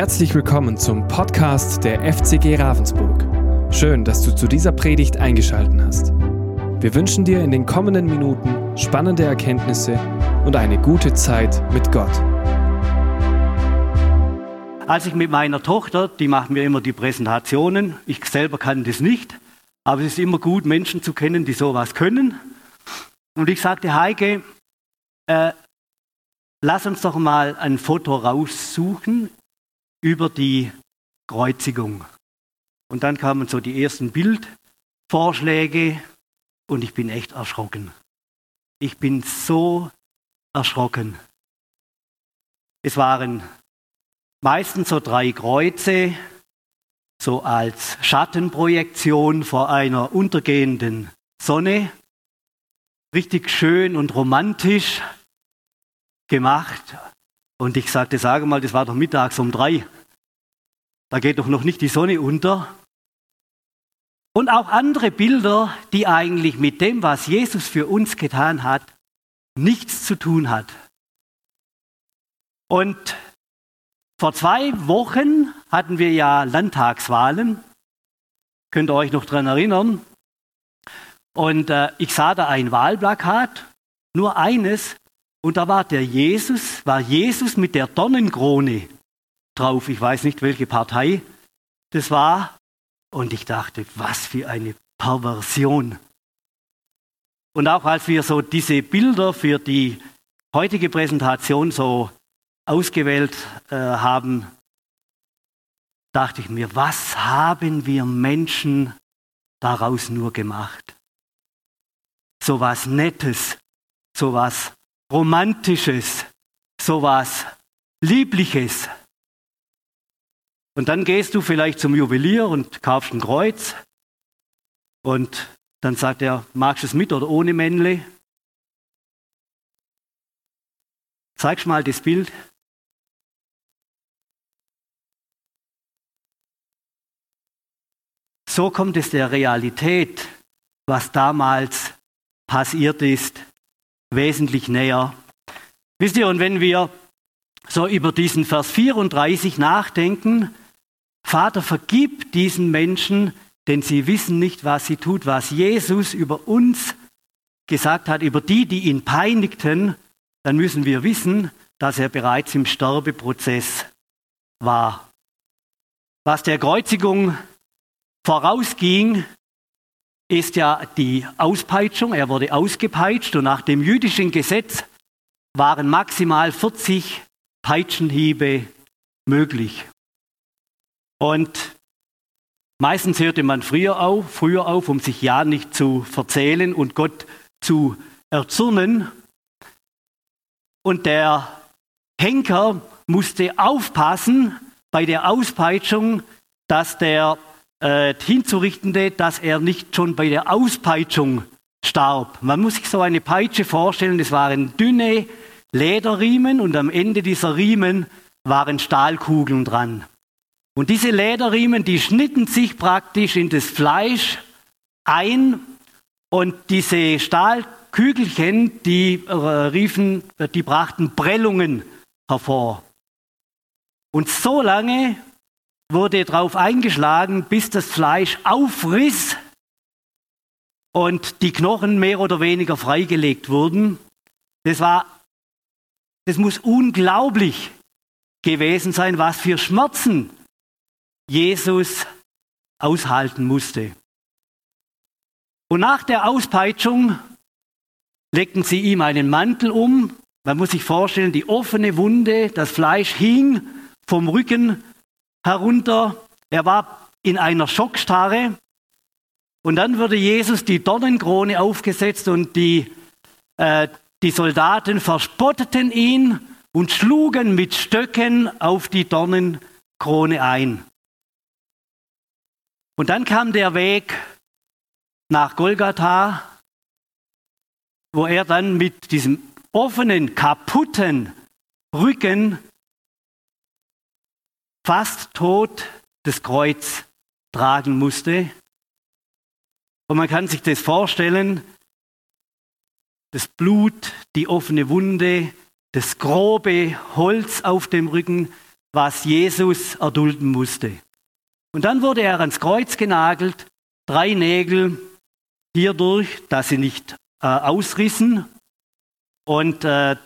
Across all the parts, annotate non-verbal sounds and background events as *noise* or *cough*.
Herzlich willkommen zum Podcast der FCG Ravensburg. Schön, dass du zu dieser Predigt eingeschaltet hast. Wir wünschen dir in den kommenden Minuten spannende Erkenntnisse und eine gute Zeit mit Gott. Als ich mit meiner Tochter, die macht mir immer die Präsentationen, ich selber kann das nicht, aber es ist immer gut, Menschen zu kennen, die sowas können. Und ich sagte, Heike, äh, lass uns doch mal ein Foto raussuchen über die Kreuzigung. Und dann kamen so die ersten Bildvorschläge und ich bin echt erschrocken. Ich bin so erschrocken. Es waren meistens so drei Kreuze, so als Schattenprojektion vor einer untergehenden Sonne. Richtig schön und romantisch gemacht. Und ich sagte, sage mal, das war doch mittags um drei. Da geht doch noch nicht die Sonne unter. Und auch andere Bilder, die eigentlich mit dem, was Jesus für uns getan hat, nichts zu tun hat. Und vor zwei Wochen hatten wir ja Landtagswahlen. Könnt ihr euch noch daran erinnern? Und äh, ich sah da ein Wahlplakat, nur eines, und da war der Jesus, war Jesus mit der Dornenkrone drauf. Ich weiß nicht, welche Partei das war. Und ich dachte, was für eine Perversion. Und auch als wir so diese Bilder für die heutige Präsentation so ausgewählt äh, haben, dachte ich mir, was haben wir Menschen daraus nur gemacht? So was Nettes, so was Romantisches, sowas Liebliches. Und dann gehst du vielleicht zum Juwelier und kaufst ein Kreuz und dann sagt er, magst du es mit oder ohne Männle? Zeigst mal das Bild. So kommt es der Realität, was damals passiert ist, wesentlich näher. Wisst ihr, und wenn wir so über diesen Vers 34 nachdenken, Vater, vergib diesen Menschen, denn sie wissen nicht, was sie tut, was Jesus über uns gesagt hat, über die, die ihn peinigten, dann müssen wir wissen, dass er bereits im Sterbeprozess war. Was der Kreuzigung vorausging, ist ja die Auspeitschung. Er wurde ausgepeitscht und nach dem jüdischen Gesetz waren maximal 40 Peitschenhiebe möglich. Und meistens hörte man früher auf, früher auf, um sich ja nicht zu verzählen und Gott zu erzürnen. Und der Henker musste aufpassen bei der Auspeitschung, dass der äh, hinzurichtende, dass er nicht schon bei der Auspeitschung starb. Man muss sich so eine Peitsche vorstellen, es waren dünne Lederriemen und am Ende dieser Riemen waren Stahlkugeln dran. Und diese Lederriemen, die schnitten sich praktisch in das Fleisch ein und diese Stahlkügelchen, die äh, riefen, die brachten Prellungen hervor. Und so lange wurde darauf eingeschlagen, bis das Fleisch aufriss und die Knochen mehr oder weniger freigelegt wurden. Das war, das muss unglaublich gewesen sein, was für Schmerzen Jesus aushalten musste. Und nach der Auspeitschung legten sie ihm einen Mantel um. Man muss sich vorstellen, die offene Wunde, das Fleisch hing vom Rücken herunter. Er war in einer Schockstarre. Und dann wurde Jesus die Dornenkrone aufgesetzt und die, äh, die Soldaten verspotteten ihn und schlugen mit Stöcken auf die Dornenkrone ein. Und dann kam der Weg nach Golgatha, wo er dann mit diesem offenen, kaputten Rücken fast tot das Kreuz tragen musste. Und man kann sich das vorstellen, das Blut, die offene Wunde, das grobe Holz auf dem Rücken, was Jesus erdulden musste. Und dann wurde er ans Kreuz genagelt, drei Nägel hierdurch, dass sie nicht äh, ausrissen und äh,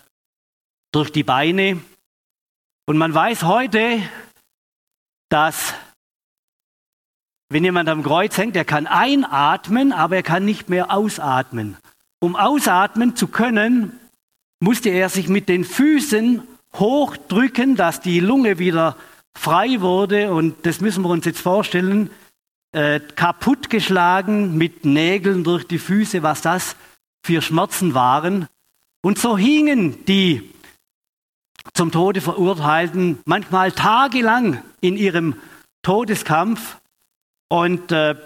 durch die Beine. Und man weiß heute, dass wenn jemand am Kreuz hängt, er kann einatmen, aber er kann nicht mehr ausatmen. Um ausatmen zu können, musste er sich mit den Füßen hochdrücken, dass die Lunge wieder frei wurde. Und das müssen wir uns jetzt vorstellen, äh, kaputtgeschlagen mit Nägeln durch die Füße, was das für Schmerzen waren. Und so hingen die zum Tode verurteilten manchmal tagelang in ihrem Todeskampf. Und äh,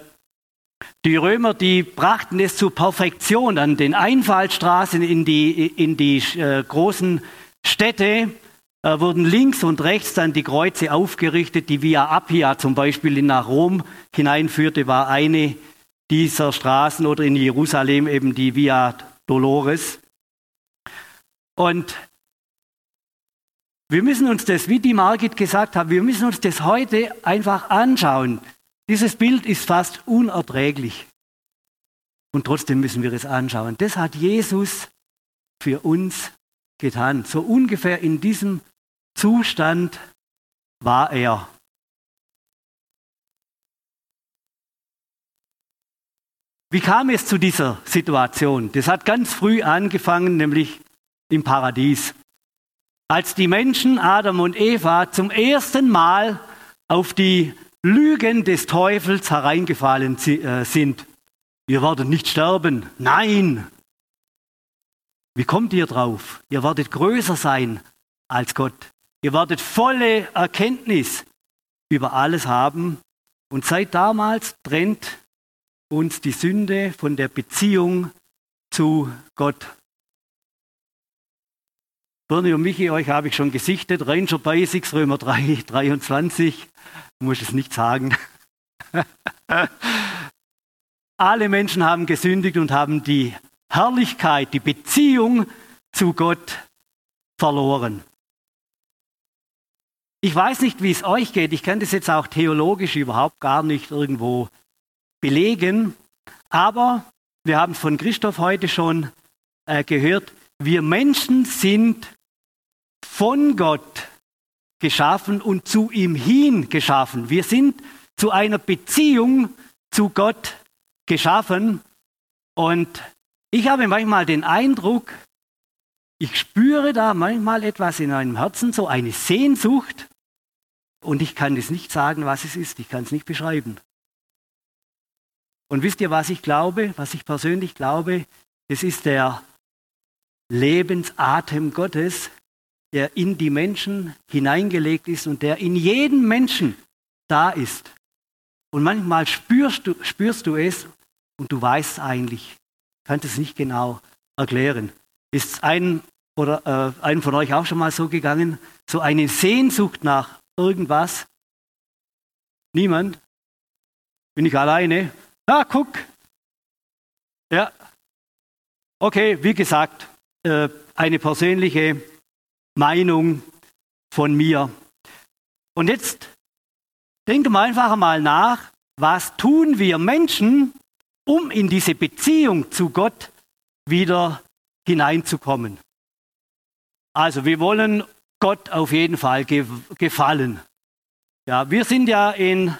die Römer, die brachten es zur Perfektion an den Einfallstraßen in die, in die äh, großen Städte äh, wurden links und rechts dann die Kreuze aufgerichtet. Die Via Appia zum Beispiel, die nach Rom hineinführte, war eine dieser Straßen oder in Jerusalem eben die Via Dolores. Und wir müssen uns das, wie die Margit gesagt hat, wir müssen uns das heute einfach anschauen. Dieses Bild ist fast unerträglich. Und trotzdem müssen wir es anschauen. Das hat Jesus für uns getan. So ungefähr in diesem Zustand war er. Wie kam es zu dieser Situation? Das hat ganz früh angefangen, nämlich im Paradies. Als die Menschen Adam und Eva zum ersten Mal auf die Lügen des Teufels hereingefallen äh, sind. Ihr werdet nicht sterben. Nein. Wie kommt ihr drauf? Ihr werdet größer sein als Gott. Ihr werdet volle Erkenntnis über alles haben. Und seit damals trennt uns die Sünde von der Beziehung zu Gott. Bernie und Michi, euch habe ich schon gesichtet. Ranger Basics, Römer 3, 23. *laughs* Muss es nicht sagen. *laughs* Alle Menschen haben gesündigt und haben die Herrlichkeit, die Beziehung zu Gott verloren. Ich weiß nicht, wie es euch geht. Ich kann das jetzt auch theologisch überhaupt gar nicht irgendwo belegen. Aber wir haben von Christoph heute schon äh, gehört, wir Menschen sind von Gott geschaffen und zu ihm hin geschaffen. Wir sind zu einer Beziehung zu Gott geschaffen. Und ich habe manchmal den Eindruck, ich spüre da manchmal etwas in meinem Herzen, so eine Sehnsucht. Und ich kann es nicht sagen, was es ist. Ich kann es nicht beschreiben. Und wisst ihr, was ich glaube, was ich persönlich glaube? Es ist der Lebensatem Gottes, der in die Menschen hineingelegt ist und der in jedem Menschen da ist. Und manchmal spürst du, spürst du es und du weißt eigentlich, kannst es nicht genau erklären. Ist ein oder äh, einem von euch auch schon mal so gegangen, so eine Sehnsucht nach irgendwas? Niemand? Bin ich alleine? Ah, guck. Ja. Okay, wie gesagt, äh, eine persönliche Meinung von mir. Und jetzt denken wir einfach mal nach, was tun wir Menschen, um in diese Beziehung zu Gott wieder hineinzukommen. Also wir wollen Gott auf jeden Fall ge gefallen. Ja, wir sind ja in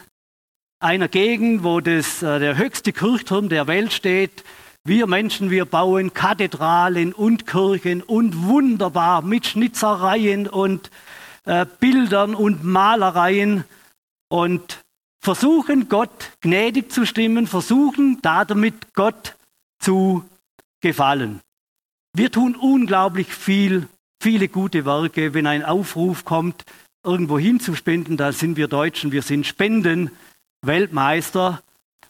einer Gegend, wo das, äh, der höchste Kirchturm der Welt steht. Wir Menschen, wir bauen Kathedralen und Kirchen und wunderbar mit Schnitzereien und äh, Bildern und Malereien und versuchen Gott gnädig zu stimmen, versuchen damit Gott zu gefallen. Wir tun unglaublich viel, viele gute Werke. Wenn ein Aufruf kommt, irgendwo hinzuspenden, da sind wir Deutschen, wir sind Spenden Weltmeister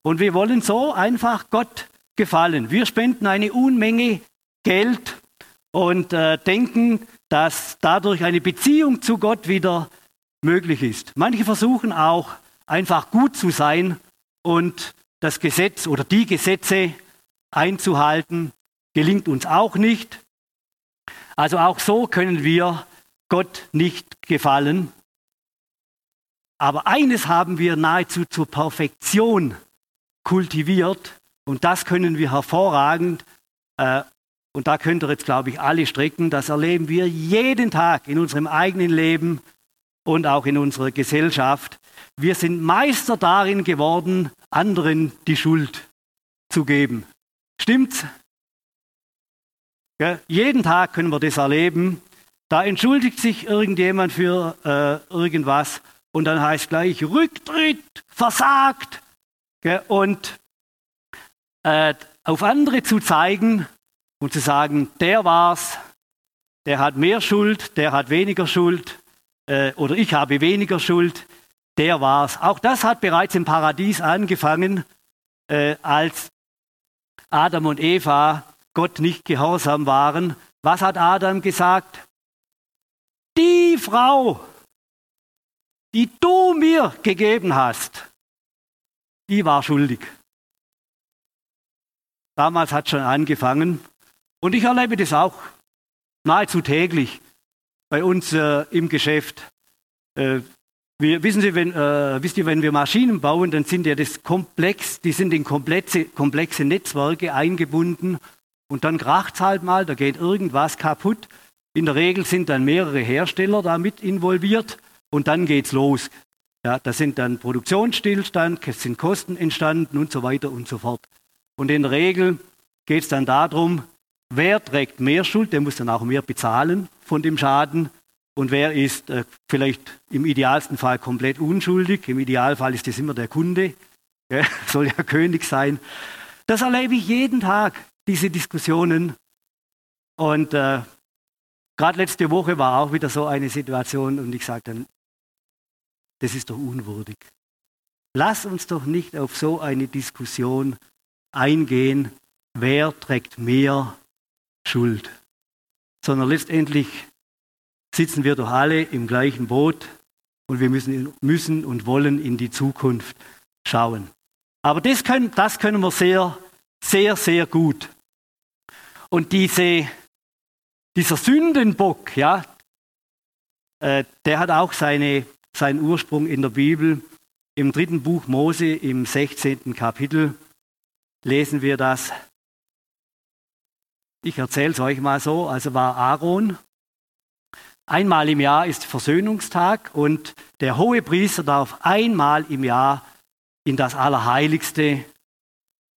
und wir wollen so einfach Gott gefallen. Wir spenden eine Unmenge Geld und äh, denken, dass dadurch eine Beziehung zu Gott wieder möglich ist. Manche versuchen auch einfach gut zu sein und das Gesetz oder die Gesetze einzuhalten, gelingt uns auch nicht. Also auch so können wir Gott nicht gefallen. Aber eines haben wir nahezu zur Perfektion kultiviert und das können wir hervorragend. Äh, und da könnt ihr jetzt, glaube ich, alle strecken. Das erleben wir jeden Tag in unserem eigenen Leben und auch in unserer Gesellschaft. Wir sind Meister darin geworden, anderen die Schuld zu geben. Stimmt's? Ja, jeden Tag können wir das erleben. Da entschuldigt sich irgendjemand für äh, irgendwas und dann heißt gleich Rücktritt, versagt. Ja, und äh, auf andere zu zeigen und zu sagen, der war's, der hat mehr Schuld, der hat weniger Schuld äh, oder ich habe weniger Schuld, der war's. Auch das hat bereits im Paradies angefangen, äh, als Adam und Eva Gott nicht gehorsam waren. Was hat Adam gesagt? Die Frau, die du mir gegeben hast, die war schuldig. Damals hat schon angefangen. Und ich erlebe das auch nahezu täglich bei uns äh, im Geschäft. Äh, wir, wissen Sie, wenn, äh, wisst ihr, wenn wir Maschinen bauen, dann sind ja das komplex, die sind in komplexe, komplexe Netzwerke eingebunden und dann kracht halt mal, da geht irgendwas kaputt. In der Regel sind dann mehrere Hersteller damit involviert und dann geht's los. Ja, da sind dann Produktionsstillstand, es sind Kosten entstanden und so weiter und so fort. Und in der Regel geht es dann darum, wer trägt mehr Schuld, der muss dann auch mehr bezahlen von dem Schaden und wer ist äh, vielleicht im idealsten Fall komplett unschuldig. Im Idealfall ist das immer der Kunde, *laughs* ja, soll ja König sein. Das erlebe ich jeden Tag, diese Diskussionen. Und äh, gerade letzte Woche war auch wieder so eine Situation und ich sagte dann, das ist doch unwürdig. Lass uns doch nicht auf so eine Diskussion eingehen, wer trägt mehr Schuld, sondern letztendlich sitzen wir doch alle im gleichen Boot und wir müssen, müssen und wollen in die Zukunft schauen. Aber das können, das können wir sehr, sehr, sehr gut. Und diese, dieser Sündenbock, ja, äh, der hat auch seine, seinen Ursprung in der Bibel. Im dritten Buch Mose, im 16. Kapitel, lesen wir das. Ich erzähle es euch mal so. Also war Aaron Einmal im Jahr ist Versöhnungstag und der hohe Priester darf einmal im Jahr in das Allerheiligste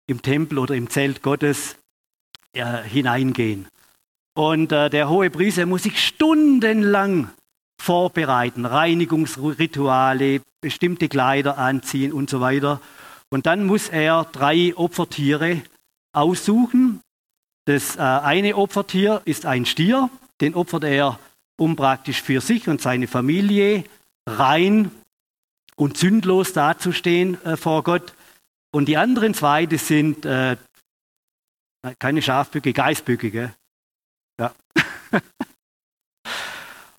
im Tempel oder im Zelt Gottes äh, hineingehen. Und äh, der hohe Priester muss sich stundenlang vorbereiten, Reinigungsrituale, bestimmte Kleider anziehen und so weiter. Und dann muss er drei Opfertiere aussuchen. Das äh, eine Opfertier ist ein Stier, den opfert er um praktisch für sich und seine Familie rein und sündlos dazustehen äh, vor Gott. Und die anderen zwei, das sind äh, keine Schafböcke, Geißböcke. Gell? Ja. *laughs*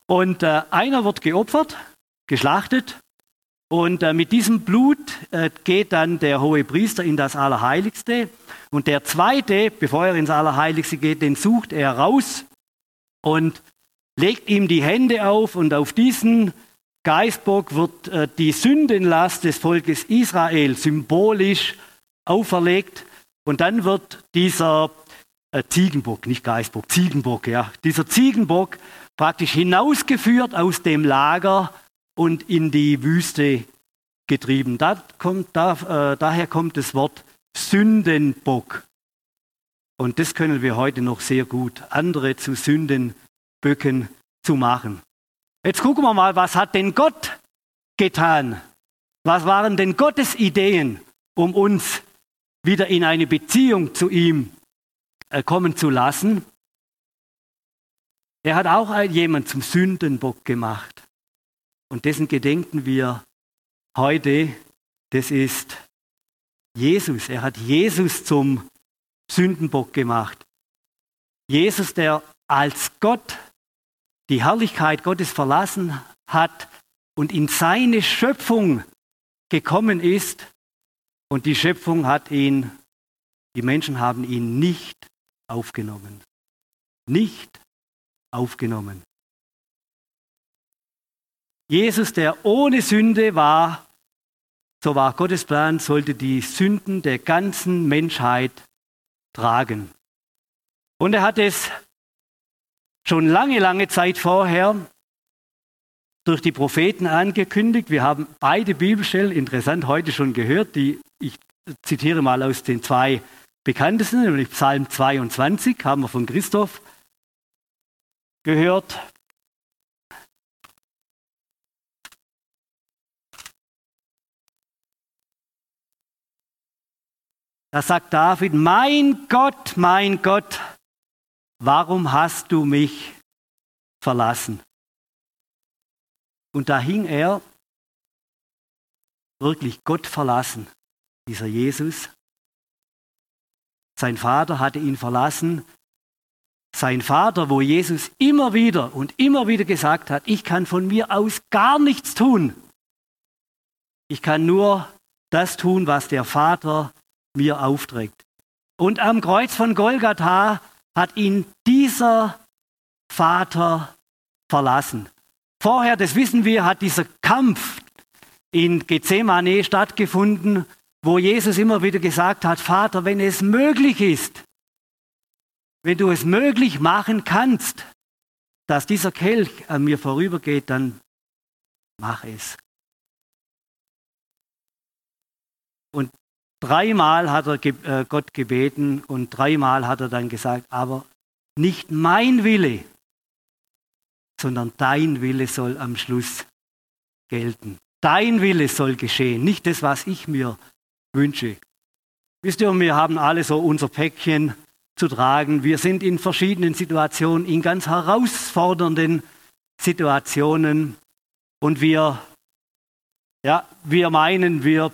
und äh, einer wird geopfert, geschlachtet. Und äh, mit diesem Blut äh, geht dann der hohe Priester in das Allerheiligste. Und der zweite, bevor er ins Allerheiligste geht, den sucht er raus und legt ihm die Hände auf und auf diesen Geistbock wird äh, die Sündenlast des Volkes Israel symbolisch auferlegt und dann wird dieser äh, Ziegenbock, nicht Geistbock, Ziegenbock, ja, dieser Ziegenbock praktisch hinausgeführt aus dem Lager und in die Wüste getrieben. Da kommt, da, äh, daher kommt das Wort Sündenbock. Und das können wir heute noch sehr gut. Andere zu Sünden Böcken zu machen. Jetzt gucken wir mal, was hat denn Gott getan? Was waren denn Gottes Ideen, um uns wieder in eine Beziehung zu ihm äh, kommen zu lassen? Er hat auch jemand zum Sündenbock gemacht. Und dessen gedenken wir heute. Das ist Jesus. Er hat Jesus zum Sündenbock gemacht. Jesus, der als Gott die Herrlichkeit Gottes verlassen hat und in seine Schöpfung gekommen ist. Und die Schöpfung hat ihn, die Menschen haben ihn nicht aufgenommen. Nicht aufgenommen. Jesus, der ohne Sünde war, so war Gottes Plan, sollte die Sünden der ganzen Menschheit tragen. Und er hat es schon lange, lange Zeit vorher durch die Propheten angekündigt. Wir haben beide Bibelstellen, interessant, heute schon gehört. Die, ich zitiere mal aus den zwei bekanntesten, nämlich Psalm 22, haben wir von Christoph gehört. Da sagt David, mein Gott, mein Gott, warum hast du mich verlassen? Und da hing er wirklich Gott verlassen, dieser Jesus. Sein Vater hatte ihn verlassen. Sein Vater, wo Jesus immer wieder und immer wieder gesagt hat, ich kann von mir aus gar nichts tun. Ich kann nur das tun, was der Vater mir aufträgt. Und am Kreuz von Golgatha hat ihn dieser Vater verlassen. Vorher, das wissen wir, hat dieser Kampf in Gethsemane stattgefunden, wo Jesus immer wieder gesagt hat, Vater, wenn es möglich ist, wenn du es möglich machen kannst, dass dieser Kelch an mir vorübergeht, dann mach es. Und Dreimal hat er äh, Gott gebeten und dreimal hat er dann gesagt, aber nicht mein Wille, sondern dein Wille soll am Schluss gelten. Dein Wille soll geschehen, nicht das, was ich mir wünsche. Wisst ihr, wir haben alle so unser Päckchen zu tragen. Wir sind in verschiedenen Situationen, in ganz herausfordernden Situationen und wir, ja, wir meinen, wir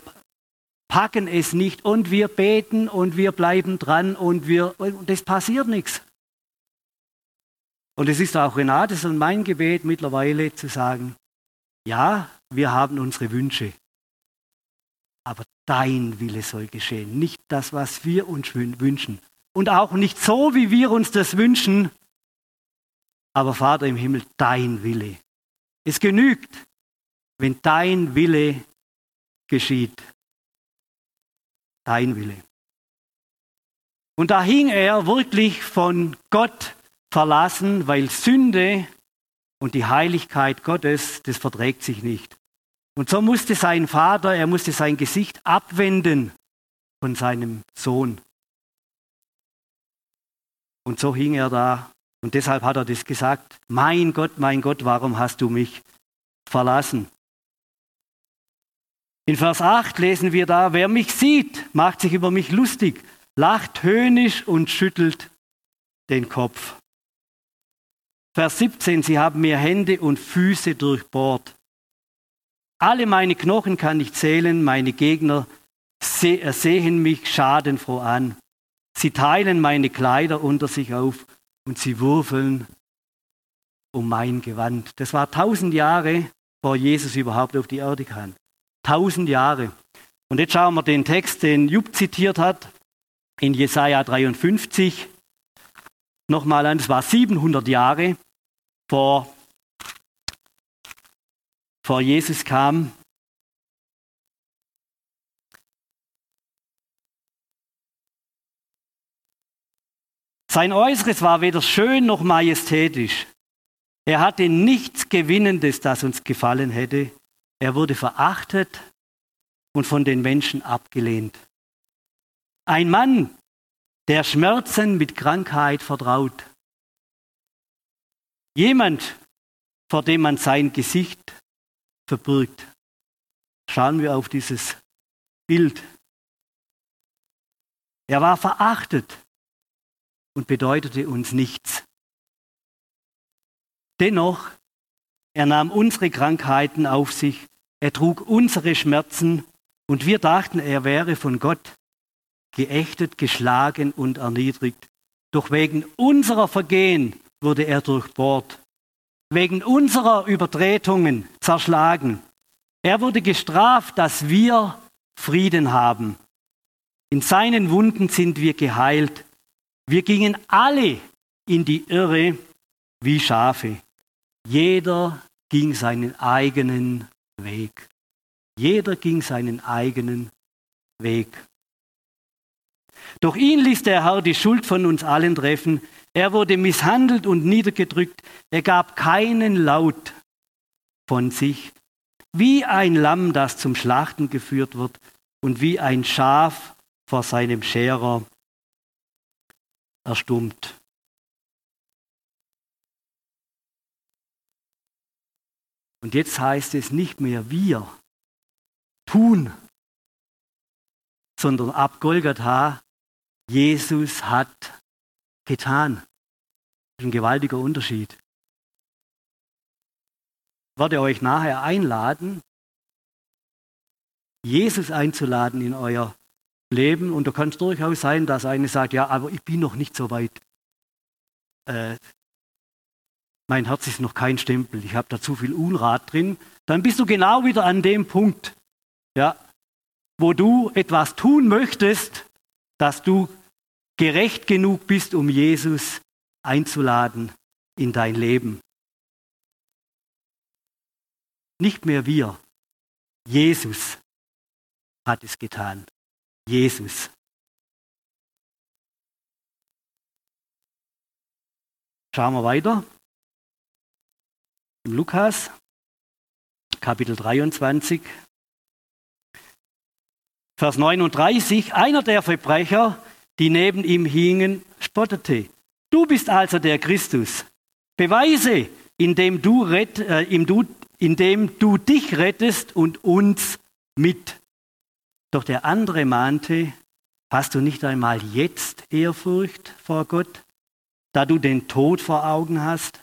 packen es nicht und wir beten und wir bleiben dran und wir und es passiert nichts. Und es ist auch Renates und mein Gebet mittlerweile zu sagen, ja, wir haben unsere Wünsche, aber dein Wille soll geschehen, nicht das, was wir uns wünschen. Und auch nicht so, wie wir uns das wünschen, aber Vater im Himmel, dein Wille. Es genügt, wenn dein Wille geschieht dein Wille. Und da hing er wirklich von Gott verlassen, weil Sünde und die Heiligkeit Gottes, das verträgt sich nicht. Und so musste sein Vater, er musste sein Gesicht abwenden von seinem Sohn. Und so hing er da. Und deshalb hat er das gesagt, mein Gott, mein Gott, warum hast du mich verlassen? In Vers 8 lesen wir da, wer mich sieht, macht sich über mich lustig, lacht höhnisch und schüttelt den Kopf. Vers 17, sie haben mir Hände und Füße durchbohrt. Alle meine Knochen kann ich zählen, meine Gegner sehen mich schadenfroh an. Sie teilen meine Kleider unter sich auf und sie würfeln um mein Gewand. Das war tausend Jahre, vor Jesus überhaupt auf die Erde kam. Tausend Jahre. Und jetzt schauen wir den Text, den Jupp zitiert hat, in Jesaja 53 nochmal an. Es war 700 Jahre vor, vor Jesus kam. Sein Äußeres war weder schön noch majestätisch. Er hatte nichts Gewinnendes, das uns gefallen hätte. Er wurde verachtet und von den Menschen abgelehnt. Ein Mann, der Schmerzen mit Krankheit vertraut. Jemand, vor dem man sein Gesicht verbirgt. Schauen wir auf dieses Bild. Er war verachtet und bedeutete uns nichts. Dennoch, er nahm unsere Krankheiten auf sich er trug unsere Schmerzen und wir dachten, er wäre von Gott geächtet, geschlagen und erniedrigt. Doch wegen unserer Vergehen wurde er durchbohrt, wegen unserer Übertretungen zerschlagen. Er wurde gestraft, dass wir Frieden haben. In seinen Wunden sind wir geheilt. Wir gingen alle in die Irre wie Schafe. Jeder ging seinen eigenen Weg. Jeder ging seinen eigenen Weg. Doch ihn ließ der Herr die Schuld von uns allen treffen. Er wurde misshandelt und niedergedrückt. Er gab keinen Laut von sich, wie ein Lamm, das zum Schlachten geführt wird und wie ein Schaf vor seinem Scherer erstummt. Und jetzt heißt es nicht mehr wir tun, sondern ab Golgatha, Jesus hat getan. Ein gewaltiger Unterschied. Ich werde euch nachher einladen, Jesus einzuladen in euer Leben. Und da kann es durchaus sein, dass eine sagt, ja, aber ich bin noch nicht so weit. Äh, mein Herz ist noch kein Stempel, ich habe da zu viel Unrat drin, dann bist du genau wieder an dem Punkt, ja, wo du etwas tun möchtest, dass du gerecht genug bist, um Jesus einzuladen in dein Leben. Nicht mehr wir, Jesus hat es getan. Jesus. Schauen wir weiter. Im Lukas, Kapitel 23, Vers 39, einer der Verbrecher, die neben ihm hingen, spottete. Du bist also der Christus. Beweise, indem du, rett, äh, indem du dich rettest und uns mit. Doch der andere mahnte, hast du nicht einmal jetzt Ehrfurcht vor Gott, da du den Tod vor Augen hast?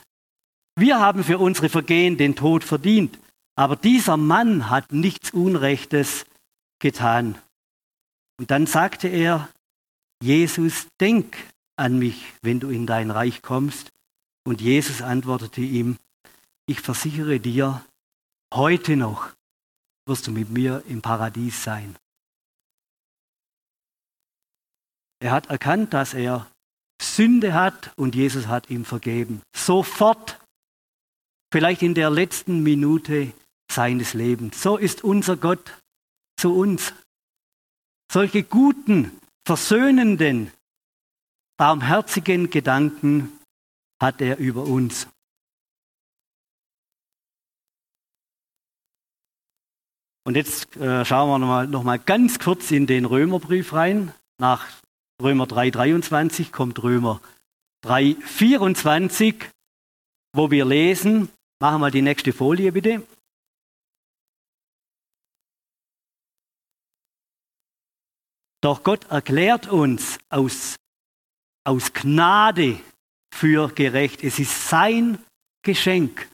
Wir haben für unsere Vergehen den Tod verdient, aber dieser Mann hat nichts Unrechtes getan. Und dann sagte er, Jesus, denk an mich, wenn du in dein Reich kommst. Und Jesus antwortete ihm, ich versichere dir, heute noch wirst du mit mir im Paradies sein. Er hat erkannt, dass er Sünde hat und Jesus hat ihm vergeben. Sofort vielleicht in der letzten Minute seines Lebens. So ist unser Gott zu uns. Solche guten, versöhnenden, barmherzigen Gedanken hat er über uns. Und jetzt äh, schauen wir nochmal noch mal ganz kurz in den Römerbrief rein. Nach Römer 3,23 kommt Römer 3,24, wo wir lesen, Machen wir die nächste Folie bitte. Doch Gott erklärt uns aus, aus Gnade für gerecht. Es ist sein Geschenk.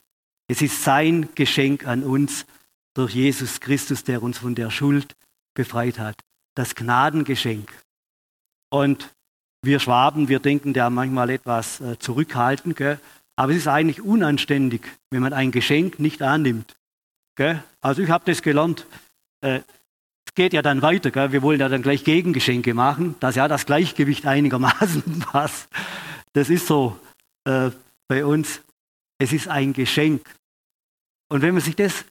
Es ist sein Geschenk an uns durch Jesus Christus, der uns von der Schuld befreit hat. Das Gnadengeschenk. Und wir Schwaben, wir denken da manchmal etwas äh, zurückhaltend. Gell? Aber es ist eigentlich unanständig, wenn man ein Geschenk nicht annimmt. Gell? Also ich habe das gelernt. Äh, es geht ja dann weiter. Gell? Wir wollen ja dann gleich Gegengeschenke machen, dass ja das Gleichgewicht einigermaßen *laughs* passt. Das ist so äh, bei uns. Es ist ein Geschenk. Und wenn man sich das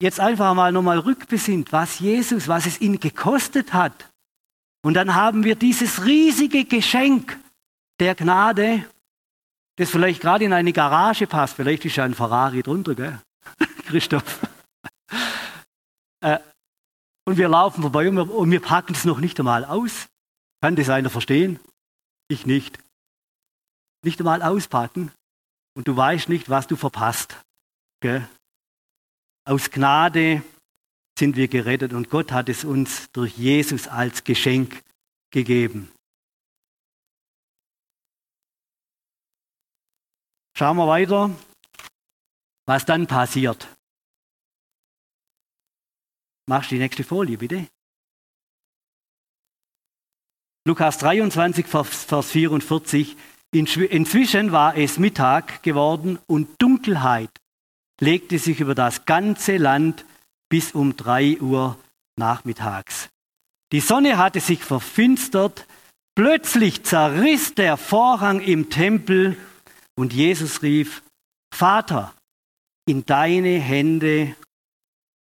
jetzt einfach mal nochmal rückbesinnt, was Jesus, was es ihn gekostet hat, und dann haben wir dieses riesige Geschenk der Gnade das vielleicht gerade in eine Garage passt. Vielleicht ist ja ein Ferrari drunter, gell? *laughs* Christoph. Äh, und wir laufen vorbei und wir, und wir packen es noch nicht einmal aus. Kann das einer verstehen? Ich nicht. Nicht einmal auspacken und du weißt nicht, was du verpasst. Gell? Aus Gnade sind wir gerettet und Gott hat es uns durch Jesus als Geschenk gegeben. Schauen wir weiter, was dann passiert. Machst die nächste Folie, bitte. Lukas 23, Vers 44. Inzwischen war es Mittag geworden und Dunkelheit legte sich über das ganze Land bis um drei Uhr nachmittags. Die Sonne hatte sich verfinstert. Plötzlich zerriss der Vorhang im Tempel und Jesus rief, Vater, in deine Hände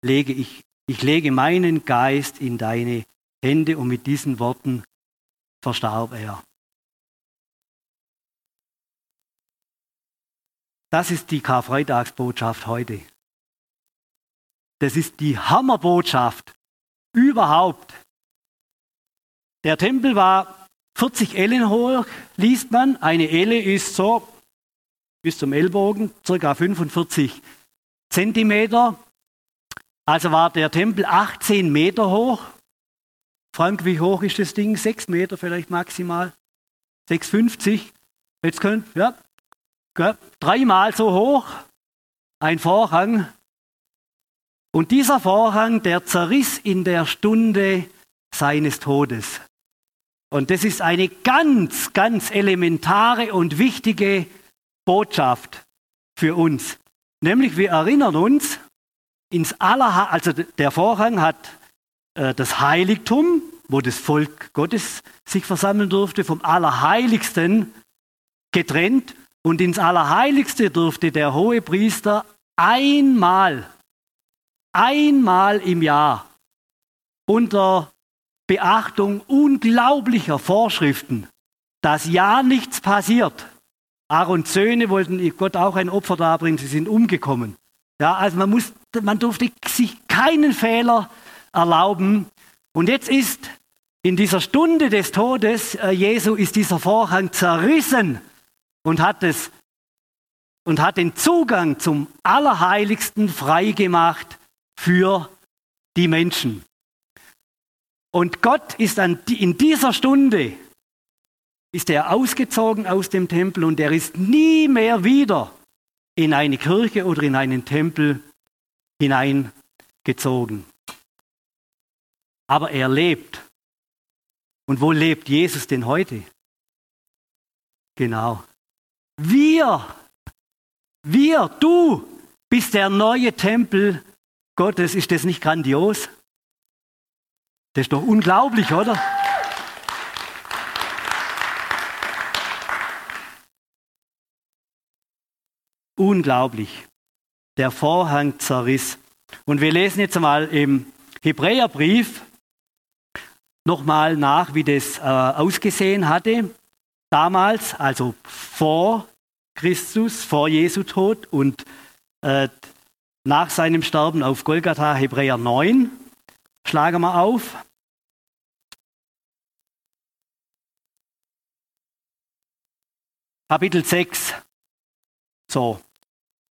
lege ich, ich lege meinen Geist in deine Hände und mit diesen Worten verstarb er. Das ist die Karfreitagsbotschaft heute. Das ist die Hammerbotschaft überhaupt. Der Tempel war 40 Ellen hoch, liest man. Eine Elle ist so bis zum Ellbogen, circa 45 Zentimeter. Also war der Tempel 18 Meter hoch. Frank, wie hoch ist das Ding? 6 Meter vielleicht maximal. 6,50. Jetzt könnt, ja, dreimal so hoch. Ein Vorhang. Und dieser Vorhang, der zerriss in der Stunde seines Todes. Und das ist eine ganz, ganz elementare und wichtige Botschaft für uns. Nämlich wir erinnern uns, ins Aller, also der Vorhang hat äh, das Heiligtum, wo das Volk Gottes sich versammeln durfte, vom Allerheiligsten getrennt. Und ins Allerheiligste durfte der hohe Priester einmal, einmal im Jahr unter Beachtung unglaublicher Vorschriften, dass ja nichts passiert. Aarons Söhne wollten Gott auch ein Opfer darbringen, sie sind umgekommen. Ja, also man, muss, man durfte sich keinen Fehler erlauben. Und jetzt ist in dieser Stunde des Todes äh, Jesu ist dieser Vorhang zerrissen und hat es und hat den Zugang zum Allerheiligsten freigemacht für die Menschen. Und Gott ist an, in dieser Stunde ist er ausgezogen aus dem Tempel und er ist nie mehr wieder in eine Kirche oder in einen Tempel hineingezogen. Aber er lebt. Und wo lebt Jesus denn heute? Genau. Wir, wir, du bist der neue Tempel Gottes. Ist das nicht grandios? Das ist doch unglaublich, oder? Unglaublich. Der Vorhang zerriss. Und wir lesen jetzt mal im Hebräerbrief nochmal nach, wie das äh, ausgesehen hatte. Damals, also vor Christus, vor Jesu Tod und äh, nach seinem Sterben auf Golgatha, Hebräer 9. Schlagen wir auf. Kapitel 6. So.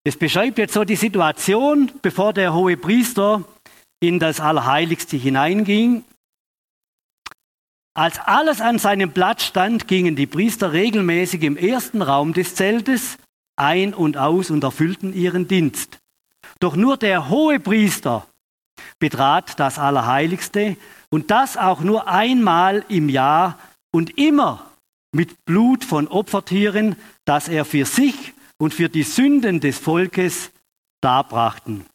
Es beschreibt jetzt so die Situation, bevor der hohe Priester in das Allerheiligste hineinging. Als alles an seinem Platz stand, gingen die Priester regelmäßig im ersten Raum des Zeltes ein und aus und erfüllten ihren Dienst. Doch nur der hohe Priester betrat das Allerheiligste und das auch nur einmal im Jahr und immer mit Blut von Opfertieren, das er für sich und für die Sünden des Volkes darbrachten.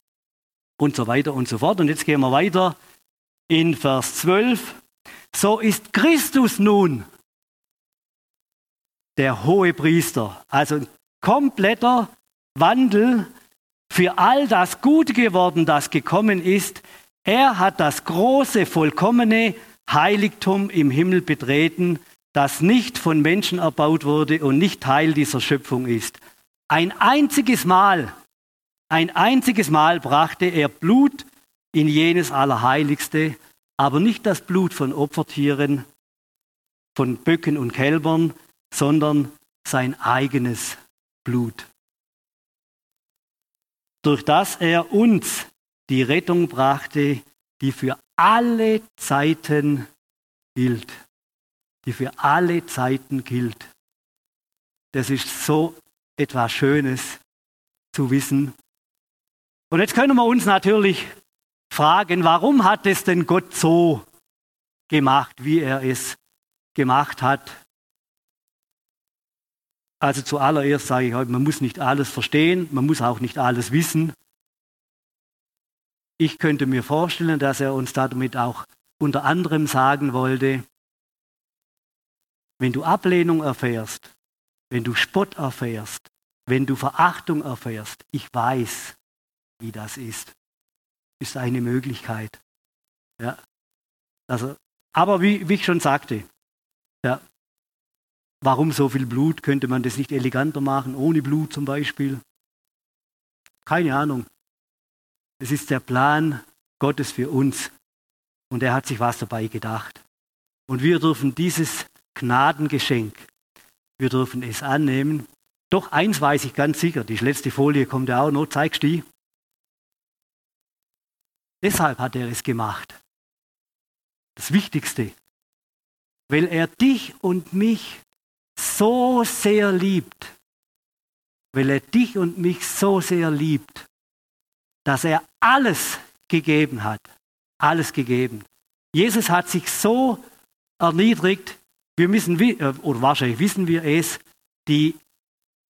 Und so weiter und so fort. Und jetzt gehen wir weiter in Vers 12. So ist Christus nun der hohe Priester. Also ein kompletter Wandel für all das Gute geworden, das gekommen ist. Er hat das große, vollkommene Heiligtum im Himmel betreten, das nicht von Menschen erbaut wurde und nicht Teil dieser Schöpfung ist. Ein einziges Mal, ein einziges Mal brachte er Blut in jenes Allerheiligste, aber nicht das Blut von Opfertieren, von Böcken und Kälbern, sondern sein eigenes Blut durch das er uns die Rettung brachte, die für alle Zeiten gilt. Die für alle Zeiten gilt. Das ist so etwas Schönes zu wissen. Und jetzt können wir uns natürlich fragen, warum hat es denn Gott so gemacht, wie er es gemacht hat? Also zuallererst sage ich heute, man muss nicht alles verstehen, man muss auch nicht alles wissen. Ich könnte mir vorstellen, dass er uns damit auch unter anderem sagen wollte, wenn du Ablehnung erfährst, wenn du Spott erfährst, wenn du Verachtung erfährst, ich weiß, wie das ist, ist eine Möglichkeit. Ja. Also, aber wie, wie ich schon sagte, ja, warum so viel Blut? Könnte man das nicht eleganter machen, ohne Blut zum Beispiel? Keine Ahnung. Es ist der Plan Gottes für uns und er hat sich was dabei gedacht. Und wir dürfen dieses Gnadengeschenk, wir dürfen es annehmen. Doch eins weiß ich ganz sicher, die letzte Folie kommt ja auch noch, zeigst die? Deshalb hat er es gemacht. Das Wichtigste. Weil er dich und mich so sehr liebt. Weil er dich und mich so sehr liebt, dass er alles gegeben hat. Alles gegeben. Jesus hat sich so erniedrigt, wir müssen, äh, oder wahrscheinlich wissen wir es, die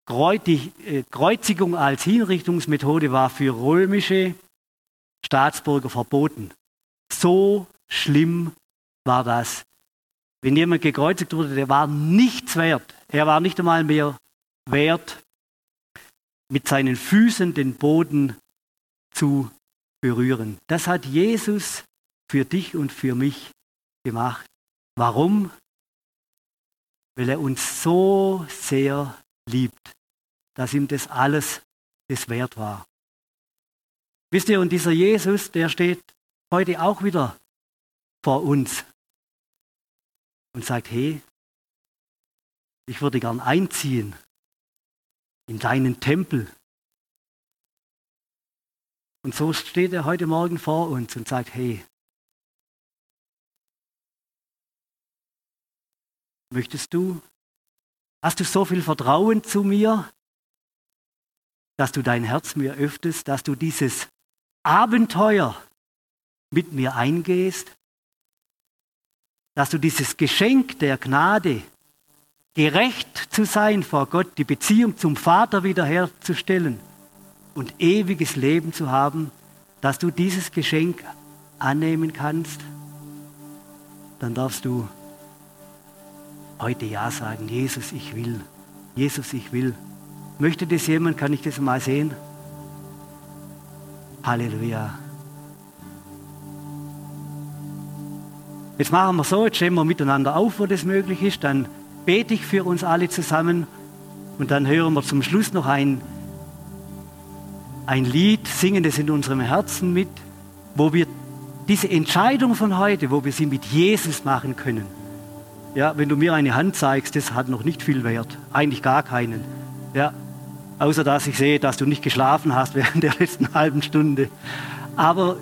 Kreuzigung als Hinrichtungsmethode war für römische Staatsbürger verboten. So schlimm war das. Wenn jemand gekreuzigt wurde, der war nichts wert. Er war nicht einmal mehr wert, mit seinen Füßen den Boden zu berühren. Das hat Jesus für dich und für mich gemacht. Warum? Weil er uns so sehr liebt, dass ihm das alles das wert war. Wisst ihr, und dieser Jesus, der steht heute auch wieder vor uns und sagt, hey, ich würde gern einziehen in deinen Tempel. Und so steht er heute Morgen vor uns und sagt, hey, möchtest du, hast du so viel Vertrauen zu mir, dass du dein Herz mir öffnest, dass du dieses Abenteuer mit mir eingehst, dass du dieses Geschenk der Gnade, gerecht zu sein vor Gott, die Beziehung zum Vater wiederherzustellen, und ewiges Leben zu haben, dass du dieses Geschenk annehmen kannst, dann darfst du heute Ja sagen. Jesus, ich will. Jesus, ich will. Möchte das jemand? Kann ich das mal sehen? Halleluja. Jetzt machen wir so, jetzt stehen wir miteinander auf, wo das möglich ist. Dann bete ich für uns alle zusammen und dann hören wir zum Schluss noch ein ein Lied, singen es in unserem Herzen mit, wo wir diese Entscheidung von heute, wo wir sie mit Jesus machen können. Ja, wenn du mir eine Hand zeigst, das hat noch nicht viel Wert, eigentlich gar keinen. Ja, außer dass ich sehe, dass du nicht geschlafen hast während der letzten halben Stunde. Aber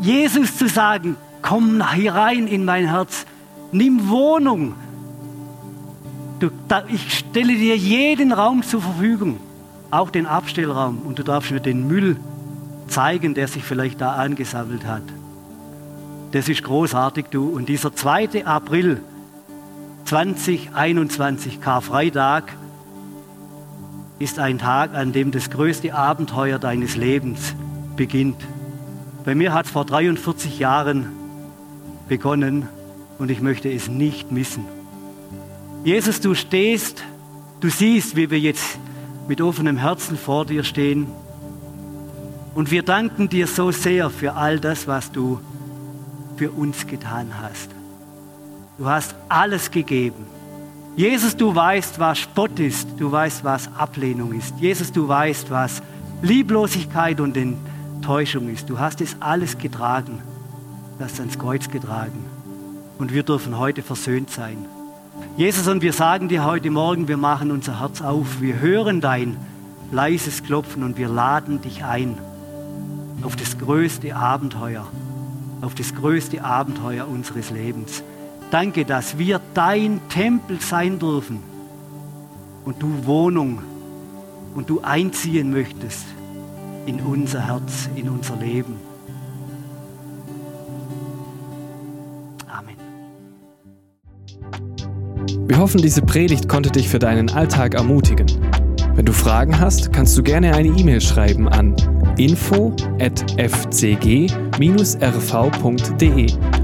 Jesus zu sagen, komm hier rein in mein Herz, nimm Wohnung. Du, da, ich stelle dir jeden Raum zur Verfügung auch den Abstellraum und du darfst mir den Müll zeigen, der sich vielleicht da angesammelt hat. Das ist großartig, du. Und dieser 2. April 2021, Karfreitag, ist ein Tag, an dem das größte Abenteuer deines Lebens beginnt. Bei mir hat es vor 43 Jahren begonnen und ich möchte es nicht missen. Jesus, du stehst, du siehst, wie wir jetzt mit offenem Herzen vor dir stehen. Und wir danken dir so sehr für all das, was du für uns getan hast. Du hast alles gegeben. Jesus, du weißt, was Spott ist. Du weißt, was Ablehnung ist. Jesus, du weißt, was Lieblosigkeit und Enttäuschung ist. Du hast es alles getragen. Du hast ans Kreuz getragen. Und wir dürfen heute versöhnt sein. Jesus, und wir sagen dir heute Morgen, wir machen unser Herz auf, wir hören dein leises Klopfen und wir laden dich ein auf das größte Abenteuer, auf das größte Abenteuer unseres Lebens. Danke, dass wir dein Tempel sein dürfen und du Wohnung und du einziehen möchtest in unser Herz, in unser Leben. Wir hoffen, diese Predigt konnte dich für deinen Alltag ermutigen. Wenn du Fragen hast, kannst du gerne eine E-Mail schreiben an info@fcg-rv.de